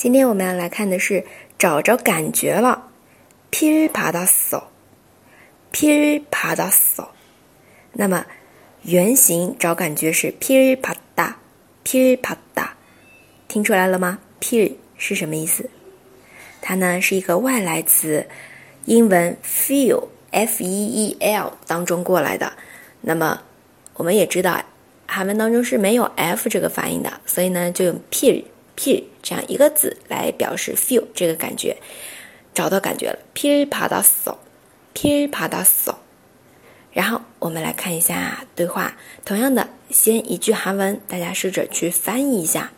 今天我们要来看的是找着感觉了，噼里啪啦扫，噼里啪啦扫。那么原型找感觉是噼里啪嗒，噼里啪嗒，听出来了吗？噼里是什么意思？它呢是一个外来词，英文 feel f e e l 当中过来的。那么我们也知道，韩文当中是没有 f 这个发音的，所以呢就用 pier p 这样一个字来表示 feel 这个感觉，找到感觉了。p p a d a s o p p a d a s o 然后我们来看一下对话，同样的，先一句韩文，大家试着去翻译一下。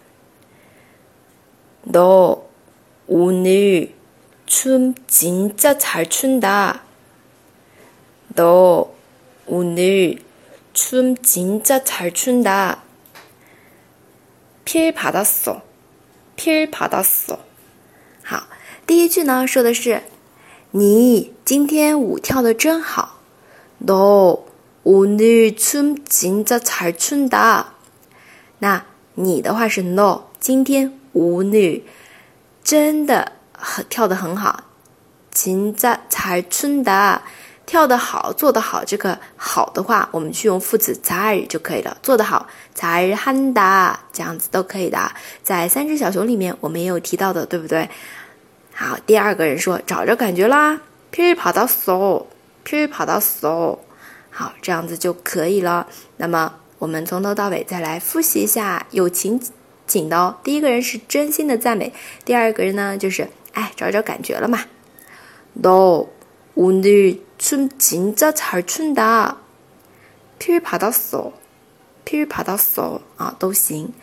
너오늘춤진짜잘춘다너오늘춤진짜잘춘다필받았어 필받았어好，第一句呢说的是你今天舞跳的真好。너오늘춤진짜잘춘 다。 那你的话是 no，今天오늘真的很跳得很好。진짜잘춘 다。 跳得好，做得好，这个好的话，我们去用副词儿就可以了。做得好，才喊哒，这样子都可以的。在三只小熊里面，我们也有提到的，对不对？好，第二个人说，找着感觉啦，皮皮跑到嗖，皮皮跑到嗖，好，这样子就可以了。那么我们从头到尾再来复习一下有情景的。第一个人是真心的赞美，第二个人呢，就是哎，找找感觉了嘛，都。 오늘춤진짜잘춘다필받았어필받았어啊，都行。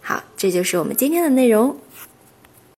好，这就是我们今天的内容。